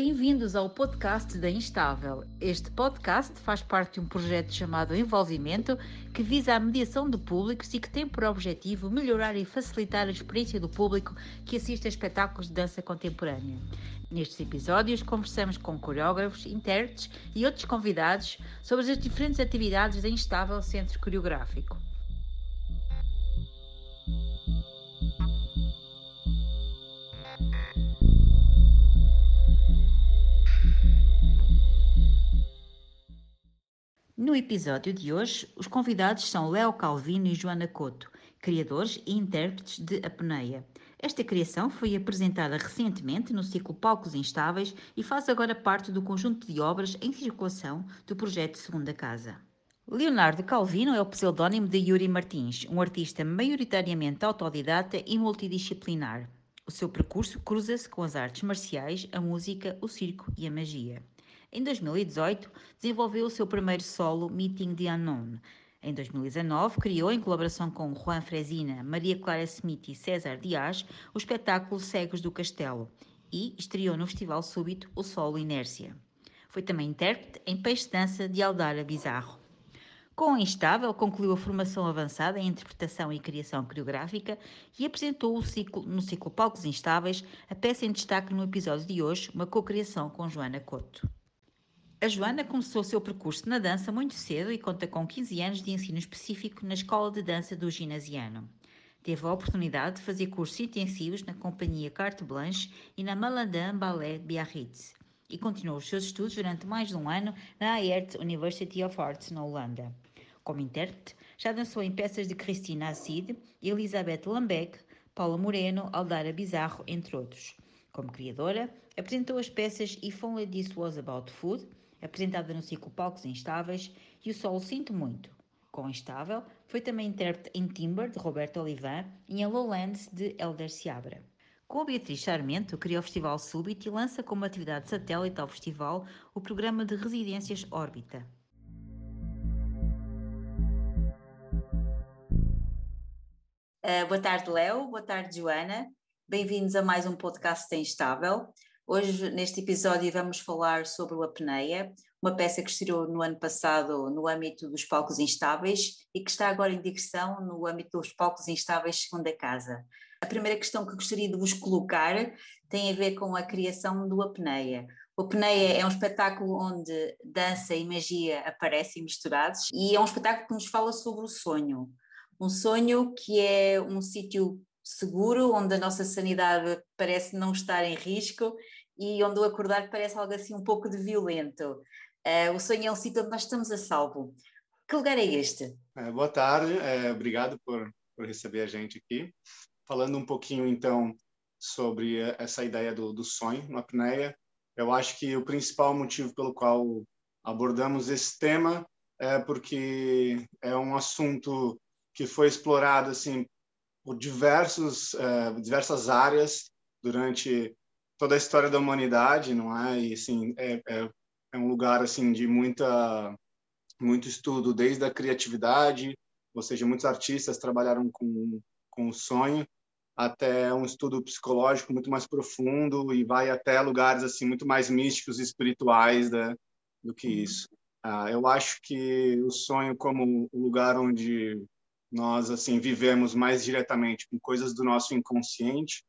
Bem-vindos ao podcast da Instável. Este podcast faz parte de um projeto chamado Envolvimento, que visa a mediação de públicos e que tem por objetivo melhorar e facilitar a experiência do público que assiste a espetáculos de dança contemporânea. Nestes episódios, conversamos com coreógrafos, intérpretes e outros convidados sobre as diferentes atividades da Instável Centro Coreográfico. No episódio de hoje, os convidados são Léo Calvino e Joana Couto, criadores e intérpretes de Apneia. Esta criação foi apresentada recentemente no ciclo Palcos Instáveis e faz agora parte do conjunto de obras em circulação do projeto Segunda Casa. Leonardo Calvino é o pseudónimo de Yuri Martins, um artista maioritariamente autodidata e multidisciplinar. O seu percurso cruza-se com as artes marciais, a música, o circo e a magia. Em 2018, desenvolveu o seu primeiro solo Meeting the Unknown. Em 2019, criou, em colaboração com Juan Fresina, Maria Clara Smith e César Dias, o espetáculo Cegos do Castelo e estreou no Festival Súbito o solo Inércia. Foi também intérprete em Peixe Dança de Aldara Bizarro. Com a Instável, concluiu a formação avançada em interpretação e criação coreográfica e apresentou o ciclo, no ciclo Palcos Instáveis a peça em destaque no episódio de hoje, uma cocriação com Joana Couto. A Joana começou seu percurso na dança muito cedo e conta com 15 anos de ensino específico na Escola de Dança do Ginasiano. Teve a oportunidade de fazer cursos intensivos na companhia Carte Blanche e na Malandin Ballet Biarritz e continuou os seus estudos durante mais de um ano na Aert University of Arts, na Holanda. Como intérprete, já dançou em peças de Cristina Assid, Elizabeth Lambeck, Paula Moreno, Aldara Bizarro, entre outros. Como criadora, apresentou as peças If Only This Was About Food, apresentada no ciclo Palcos Instáveis, e o solo Sinto Muito. Com Instável, foi também intérprete em Timber, de Roberto Olivan, e em Lowlands, de Elder Seabra. Com a Beatriz Sarmento, criou o Festival Súbito e lança como atividade satélite ao festival o programa de residências Órbita. Uh, boa tarde, Léo. Boa tarde, Joana. Bem-vindos a mais um podcast Instável. Hoje, neste episódio, vamos falar sobre o Apneia, uma peça que estreou no ano passado no âmbito dos palcos instáveis e que está agora em digressão no âmbito dos palcos instáveis segunda casa. A primeira questão que gostaria de vos colocar tem a ver com a criação do Apneia. O Apneia é um espetáculo onde dança e magia aparecem misturados e é um espetáculo que nos fala sobre o sonho. Um sonho que é um sítio seguro, onde a nossa sanidade parece não estar em risco e onde o acordar parece algo assim um pouco de violento. Uh, o sonho é um sítio onde nós estamos a salvo. Que lugar é este? É, boa tarde, é, obrigado por, por receber a gente aqui. Falando um pouquinho então sobre essa ideia do, do sonho na apneia, eu acho que o principal motivo pelo qual abordamos esse tema é porque é um assunto que foi explorado assim por diversos uh, diversas áreas durante toda a história da humanidade, não é? E assim é, é, é um lugar assim de muita muito estudo desde a criatividade, ou seja, muitos artistas trabalharam com com o sonho até um estudo psicológico muito mais profundo e vai até lugares assim muito mais místicos e espirituais né, do que uhum. isso. Ah, eu acho que o sonho como o lugar onde nós assim vivemos mais diretamente com coisas do nosso inconsciente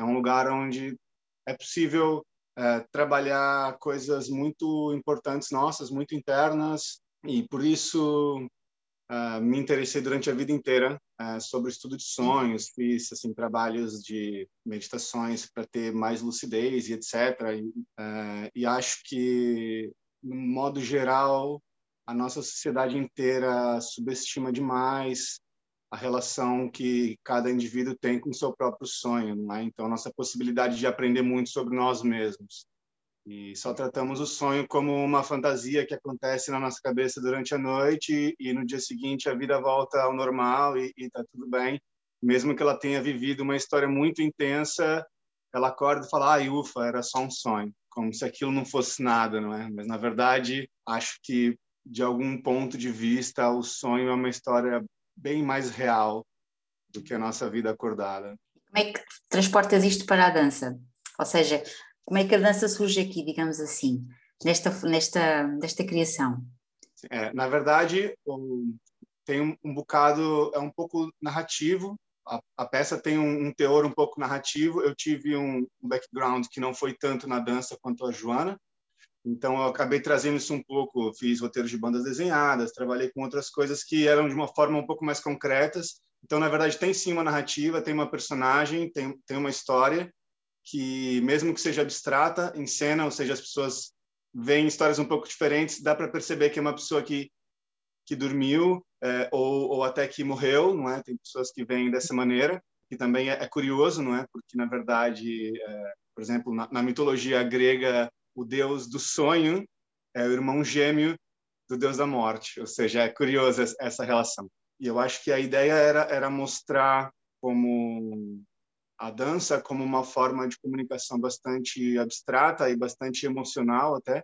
é um lugar onde é possível é, trabalhar coisas muito importantes nossas, muito internas, e por isso é, me interessei durante a vida inteira é, sobre estudo de sonhos, fiz assim trabalhos de meditações para ter mais lucidez e etc. E, é, e acho que, no modo geral, a nossa sociedade inteira subestima demais a relação que cada indivíduo tem com o seu próprio sonho, é? Então, nossa possibilidade de aprender muito sobre nós mesmos. E só tratamos o sonho como uma fantasia que acontece na nossa cabeça durante a noite e, no dia seguinte a vida volta ao normal e está tudo bem. Mesmo que ela tenha vivido uma história muito intensa, ela acorda e fala: "Ai, ufa, era só um sonho", como se aquilo não fosse nada, não é? Mas na verdade, acho que de algum ponto de vista, o sonho é uma história bem mais real do que a nossa vida acordada. Como é que transportas isto para a dança? Ou seja, Como é que a dança surge aqui, digamos assim, nesta, nesta, nesta criação? É, na verdade, tem um, um, bocado, é um pouco narrativo. A, a peça tem um, um, teor um pouco narrativo. Eu tive um, um background que não foi tanto na dança quanto a Joana, então, eu acabei trazendo isso um pouco, fiz roteiros de bandas desenhadas, trabalhei com outras coisas que eram de uma forma um pouco mais concretas. Então, na verdade, tem sim uma narrativa, tem uma personagem, tem, tem uma história que, mesmo que seja abstrata, em cena, ou seja, as pessoas veem histórias um pouco diferentes, dá para perceber que é uma pessoa que, que dormiu é, ou, ou até que morreu, não é? Tem pessoas que veem dessa maneira, que também é, é curioso, não é? Porque, na verdade, é, por exemplo, na, na mitologia grega, o deus do sonho é o irmão gêmeo do deus da morte, ou seja, é curiosa essa relação. E eu acho que a ideia era, era mostrar como a dança como uma forma de comunicação bastante abstrata e bastante emocional até.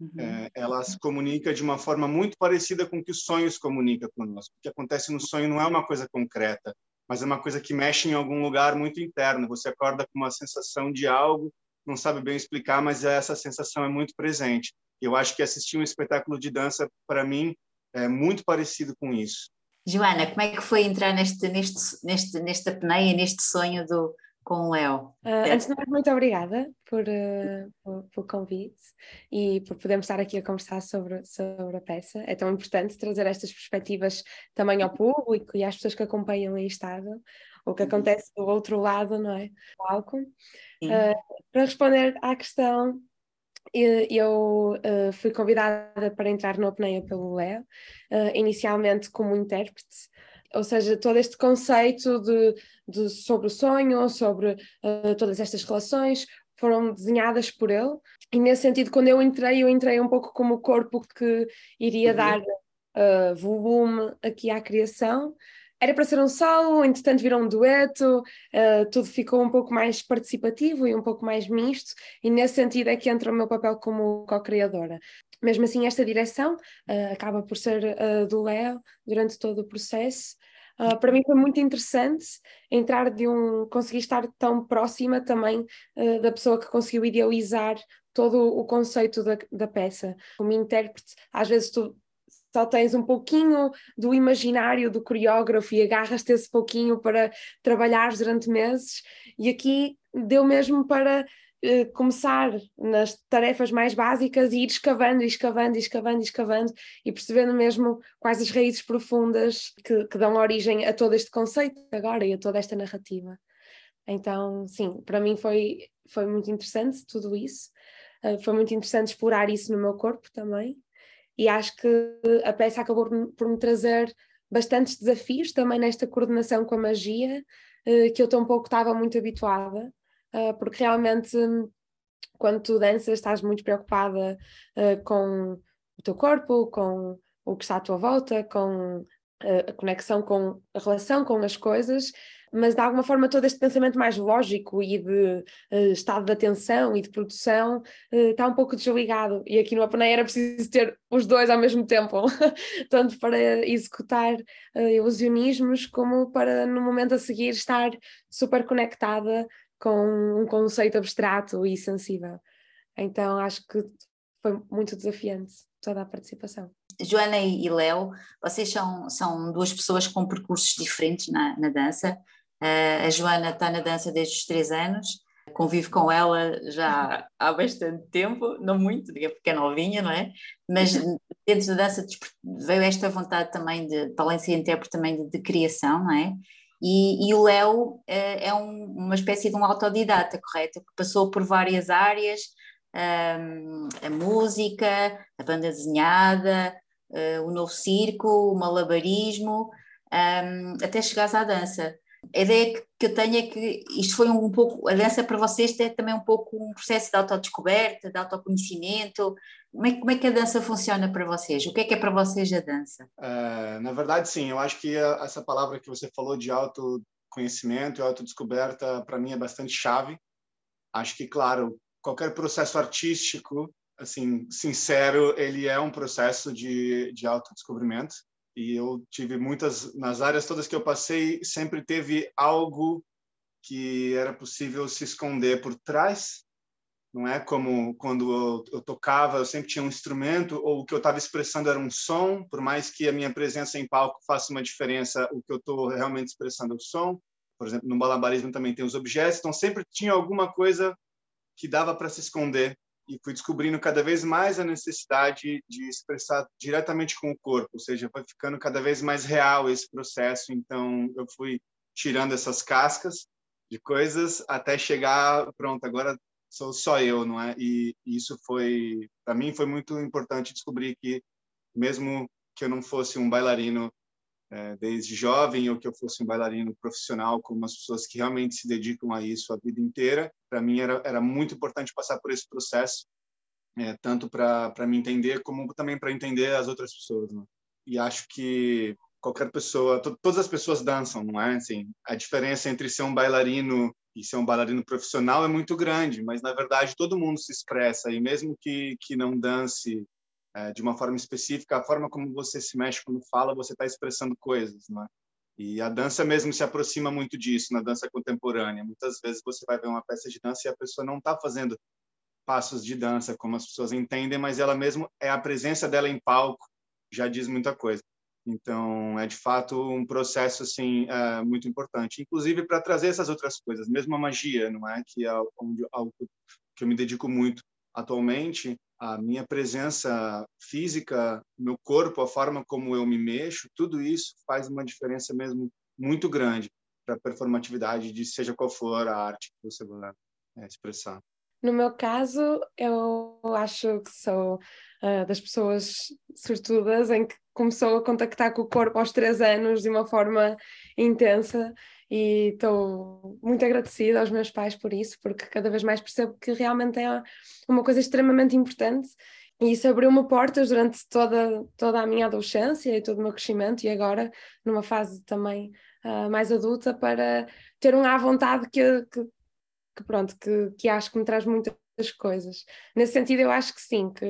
Uhum. É, ela se comunica de uma forma muito parecida com que o sonho se comunica conosco. O que acontece no sonho não é uma coisa concreta, mas é uma coisa que mexe em algum lugar muito interno. Você acorda com uma sensação de algo não sabe bem explicar, mas essa sensação é muito presente. Eu acho que assistir um espetáculo de dança, para mim, é muito parecido com isso. Joana, como é que foi entrar neste, neste, neste, nesta apneia, neste sonho do, com o Léo? Uh, antes de mais, muito obrigada por, uh, pelo convite e por podermos estar aqui a conversar sobre, sobre a peça. É tão importante trazer estas perspectivas também ao público e às pessoas que acompanham em estado o que uhum. acontece do outro lado, não é? Do álcool. Uh, para responder à questão, eu uh, fui convidada para entrar no Apneia pelo Léo, uh, inicialmente como intérprete, ou seja, todo este conceito de, de sobre o sonho, sobre todas estas relações, foram desenhadas por ele. E nesse sentido, quando eu entrei, eu entrei um pouco como o corpo que iria uhum. dar volume aqui à criação, era para ser um solo, entretanto virou um dueto, uh, tudo ficou um pouco mais participativo e um pouco mais misto, e nesse sentido é que entra o meu papel como co-criadora. Mesmo assim, esta direção uh, acaba por ser uh, do Léo durante todo o processo. para mim foi muito interessante entrar de um, conseguir estar tão próxima também da pessoa que conseguiu idealizar todo o conceito da, da peça. Como intérprete, às vezes tu só tens um pouquinho do imaginário do coreógrafo e agarras-te esse pouquinho para trabalhar durante meses, e aqui deu mesmo para eh, começar nas tarefas mais básicas e ir escavando, e escavando, e escavando, e escavando, e percebendo mesmo quais as raízes profundas que, que dão origem a todo este conceito agora e a toda esta narrativa. Então, sim, para mim foi, foi muito interessante tudo isso. Uh, foi muito interessante explorar isso no meu corpo também e acho que a peça acabou por, me trazer bastantes desafios também nesta coordenação com a magia, eh, que eu tão pouco estava muito habituada, eh, porque realmente quando tu danças estás muito preocupada eh, com o teu corpo, com o que está à tua volta, com a conexão com a relação com as coisas mas de alguma forma todo este pensamento mais lógico e de uh, estado de atenção e de produção uh, está um pouco desligado. E aqui no Apneia era preciso ter os dois ao mesmo tempo, tanto para executar uh, ilusionismos como para no momento a seguir estar super conectada com um conceito abstrato e sensível. Então acho que foi muito desafiante toda a participação. Joana e Léo, vocês são, são duas pessoas com percursos diferentes na, na dança. A Joana está na dança desde os três anos, convivo com ela já há bastante tempo, não muito, porque é novinha, não é? Mas dentro da dança veio esta vontade também de, para além de ser intérprete, também de, de criação, não é? E, e o Léo é, é um, uma espécie de um autodidata, correto? Que passou por várias áreas, um, a música, a banda desenhada, uh, o novo circo, o malabarismo, um, até chegares à dança. A ideia que eu tenho é que isto foi um pouco, a dança para vocês é também um pouco um processo de autodescoberta, de autoconhecimento. Como é, como é que a dança funciona para vocês? O que é que é para vocês a dança? Uh, na verdade, sim. Eu acho que essa palavra que você falou de autoconhecimento e autodescoberta, para mim, é bastante chave. Acho que, claro, qualquer processo artístico, assim, sincero, ele é um processo de, de autodescobrimento e eu tive muitas nas áreas todas que eu passei sempre teve algo que era possível se esconder por trás não é como quando eu, eu, tocava, eu sempre tinha um instrumento ou o que eu estava expressando era um som, por mais que a minha presença em palco faça uma diferença, o que eu estou realmente expressando é o som. Por exemplo, no balabarismo também tem os objetos, então sempre tinha alguma coisa que dava para se esconder e fui descobrindo cada vez mais a necessidade de expressar diretamente com o corpo, ou seja, foi ficando cada vez mais real esse processo. Então eu fui tirando essas cascas de coisas até chegar pronto agora sou só eu, não é? E isso foi, para mim, foi muito importante descobrir que, mesmo que eu não fosse um bailarino desde jovem ou que eu fosse um bailarino profissional, como as pessoas que realmente se dedicam a isso a vida inteira, para mim era, era muito importante passar por esse processo, é, tanto para me entender como também para entender as outras pessoas. Né? E acho que qualquer pessoa, todas as pessoas dançam, não é? Assim, a diferença entre ser um bailarino e ser um bailarino profissional é muito grande, mas na verdade todo mundo se expressa e mesmo que que não dance é, de uma forma específica, a forma como você se mexe quando fala, você está expressando coisas, né? E a dança mesmo se aproxima muito disso na dança contemporânea. Muitas vezes você vai ver uma peça de dança e a pessoa não está fazendo passos de dança como as pessoas entendem, mas ela mesmo é a presença dela em palco já diz muita coisa. Então, é de fato um processo assim é, muito importante, inclusive para trazer essas outras coisas, mesmo a magia, não é que é algo que eu me dedico muito atualmente, a minha presença física, meu corpo, a forma como eu me mexo, tudo isso faz uma diferença mesmo muito grande para a performatividade de seja qual for a arte que você vai é, expressar. No meu caso, eu acho que sou uh, das pessoas sortudas em que começou a contactar com o corpo aos três anos de uma forma intensa e estou muito agradecida aos meus pais por isso, porque cada vez mais percebo que realmente é uma coisa extremamente importante. E isso abriu-me portas durante toda, toda a minha adolescência e todo o meu crescimento e agora numa fase também uh, mais adulta para ter um à vontade que, que que pronto, que, que acho que me traz muitas coisas. Nesse sentido, eu acho que sim, que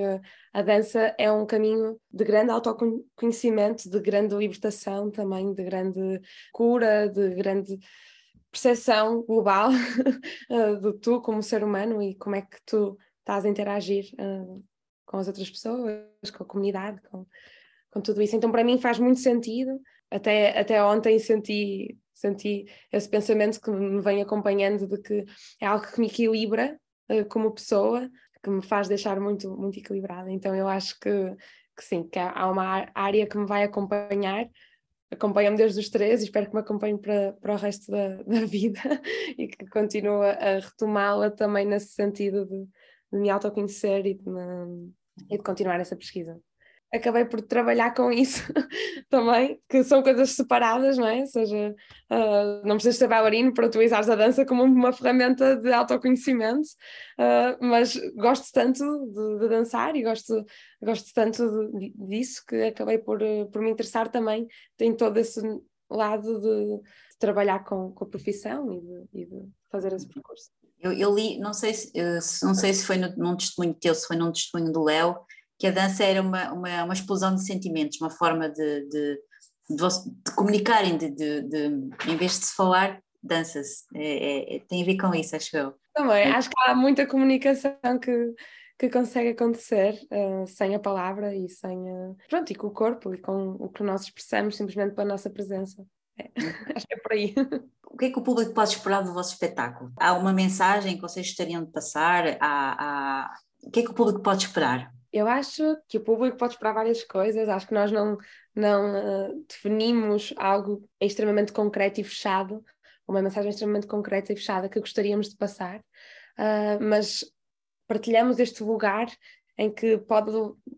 a dança é um caminho de grande autoconhecimento, de grande libertação também, de grande cura, de grande percepção global do tu como ser humano e como é que tu estás a interagir uh, com as outras pessoas, com a comunidade, com, com tudo isso. Então, para mim faz muito sentido. Até, até ontem senti senti esse pensamento que me vem acompanhando de que é algo que me equilibra uh, como pessoa, que me faz deixar muito, muito equilibrada. Então eu acho que, que sim, que há uma área que me vai acompanhar, acompanha-me desde os três e espero que me acompanhe para, para o resto da, da vida e que continue a retomá-la também nesse sentido de, de me autoconhecer e de, me, e de continuar essa pesquisa acabei por trabalhar com isso também, que são coisas separadas, não é? Ou seja, uh, não precisas ser bailarino para utilizares a dança como uma ferramenta de autoconhecimento, uh, mas gosto tanto de, de, dançar e gosto, gosto tanto de, disso que acabei por, por me interessar também em todo esse lado de, de trabalhar com, com a profissão e de, e de fazer esse percurso. Eu, eu, li, não sei se, não sei se foi no, num testemunho teu, se foi num testemunho do Léo, que a dança era uma, uma, uma explosão de sentimentos, uma forma de, de, de, de comunicarem, de, de, em vez de se falar, dança-se. É, é, tem a ver com isso, acho eu. Também, é. acho que há muita comunicação que, que consegue acontecer uh, sem a palavra e sem uh, pronto, e com o corpo e com o que nós expressamos simplesmente pela nossa presença. É, acho que é por aí. O que é que o público pode esperar do vosso espetáculo? Há uma mensagem que vocês gostariam de passar? Há, há... O que é que o público pode esperar? Eu acho que o público pode esperar várias coisas, acho que nós não, não uh, definimos algo extremamente concreto e fechado, uma mensagem extremamente concreta e fechada que gostaríamos de passar, uh, mas partilhamos este lugar em que pode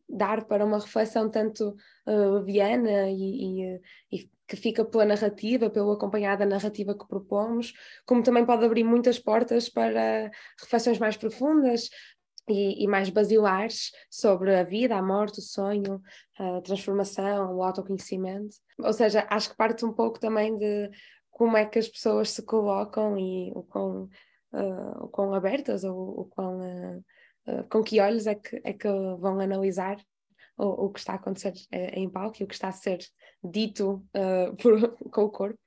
dar para uma reflexão tanto uh, leviana e, e, e, que fica pela narrativa, pelo acompanhado da narrativa que propomos, como também pode abrir muitas portas para reflexões mais profundas, e, e, mais basilares sobre a vida, a morte, o sonho, a transformação, o autoconhecimento. Ou seja, acho que parte um pouco também de como é que as pessoas se colocam e o quão, uh, o quão abertas ou o quão, uh, uh, com que olhos é que, é que vão analisar o, o que está a acontecer em palco e o que está a ser dito por, com o corpo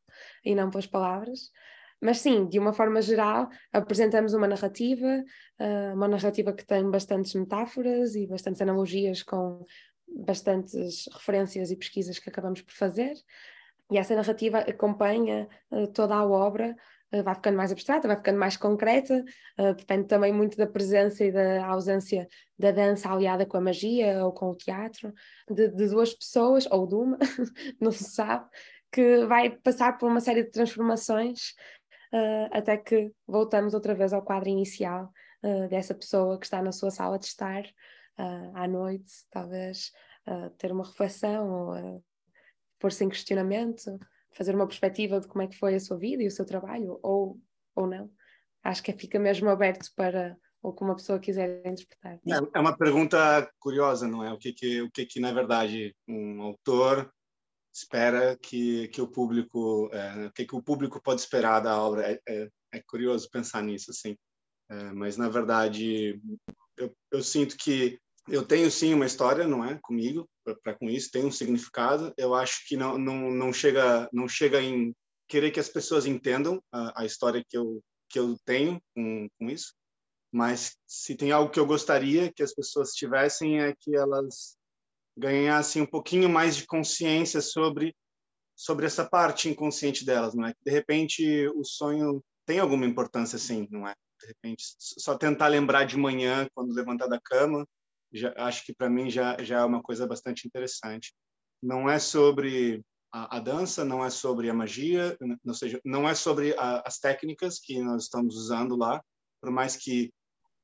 e não pelas palavras. Mas sim, de uma forma geral, apresentamos uma narrativa, uh, uma narrativa que tem bastantes metáforas e bastantes analogias com bastantes referências e pesquisas que acabamos por fazer. E essa narrativa acompanha uh, toda a obra, uh, vai ficando mais abstrata, vai ficando mais concreta, depende também muito da presença e da ausência da dança aliada com a magia ou com o teatro, de, de duas pessoas, ou de uma, não se sabe, que vai passar por uma série de transformações uh, até que voltamos outra vez ao quadro inicial uh, dessa pessoa que está na sua sala de estar uh, à noite, talvez ter uma reflexão ou pôr-se em questionamento, fazer uma perspectiva de como é que foi a sua vida e o seu trabalho, ou, ou não. Acho que fica mesmo aberto para o que uma pessoa quiser interpretar. É, é uma pergunta curiosa, não é? O que que, o que, que na verdade, um autor espera que, que o público, é, que, que o público pode esperar da obra. É, é, é curioso pensar nisso, assim. É, mas, na verdade, eu, eu sinto que eu tenho sim uma história, não é, comigo, para com isso, tem um significado. Eu acho que não, não, não chega não chega em querer que as pessoas entendam a, a história que eu que eu tenho com, com isso, mas se tem algo que eu gostaria que as pessoas tivessem é que elas ganhassem um pouquinho mais de consciência sobre sobre essa parte inconsciente delas, não é? De repente o sonho tem alguma importância, sim, não é? De repente só tentar lembrar de manhã quando levantar da cama, já acho que para mim já já é uma coisa bastante interessante. Não é sobre a, a dança, não é sobre a magia, não seja, não é sobre a, as técnicas que nós estamos usando lá, por mais que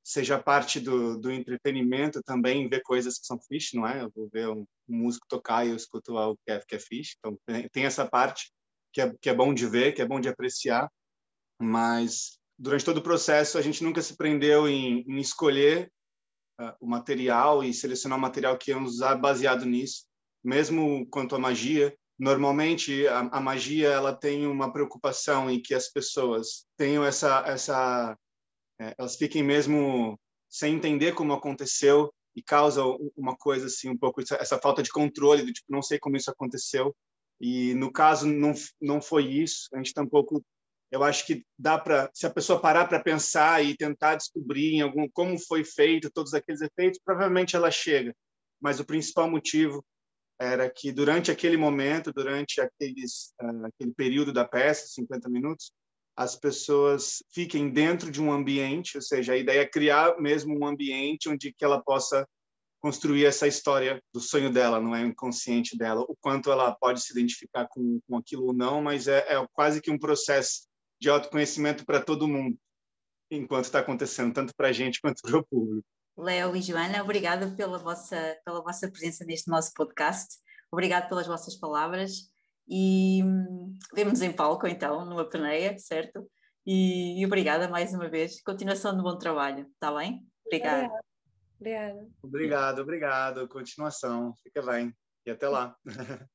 seja parte do, do entretenimento também ver coisas que são fish, não é? Eu vou ver um, um músico tocar e eu escuto algo que é, que é fish. Então, tem, tem essa parte que é, que é bom de ver, que é bom de apreciar, mas durante todo o processo a gente nunca se prendeu em, em escolher uh, o material e selecionar o material que íamos usar baseado nisso. Mesmo quanto à magia, normalmente a, a magia ela tem uma preocupação em que as pessoas tenham essa essa é, elas fiquem mesmo sem entender como aconteceu e causa uma coisa assim um pouco essa falta de controle do tipo não sei como isso aconteceu. E no caso não não foi isso. A gente tampouco eu acho que dá para se a pessoa parar para pensar e tentar descobrir em algum como foi feito todos aqueles efeitos provavelmente ela chega. Mas o principal motivo era que durante aquele momento durante aqueles uh, aquele período da peça 50 minutos as pessoas fiquem dentro de um ambiente, ou seja, a ideia é criar mesmo um ambiente onde que ela possa construir essa história do sonho dela, não é inconsciente dela, o quanto ela pode se identificar com, com aquilo ou não, mas é, é quase que um processo de autoconhecimento para todo mundo, enquanto está acontecendo, tanto para a gente quanto para o público. Léo e Joana, obrigada pela vossa, pela vossa presença neste nosso podcast, obrigado pelas vossas palavras e hum, vemos em palco então, numa peneia, certo? E, e, obrigada mais uma vez. Continuação de bom trabalho, está bem? Obrigada. Obrigada. Obrigado, obrigado. Continuação. Fica bem. E até lá.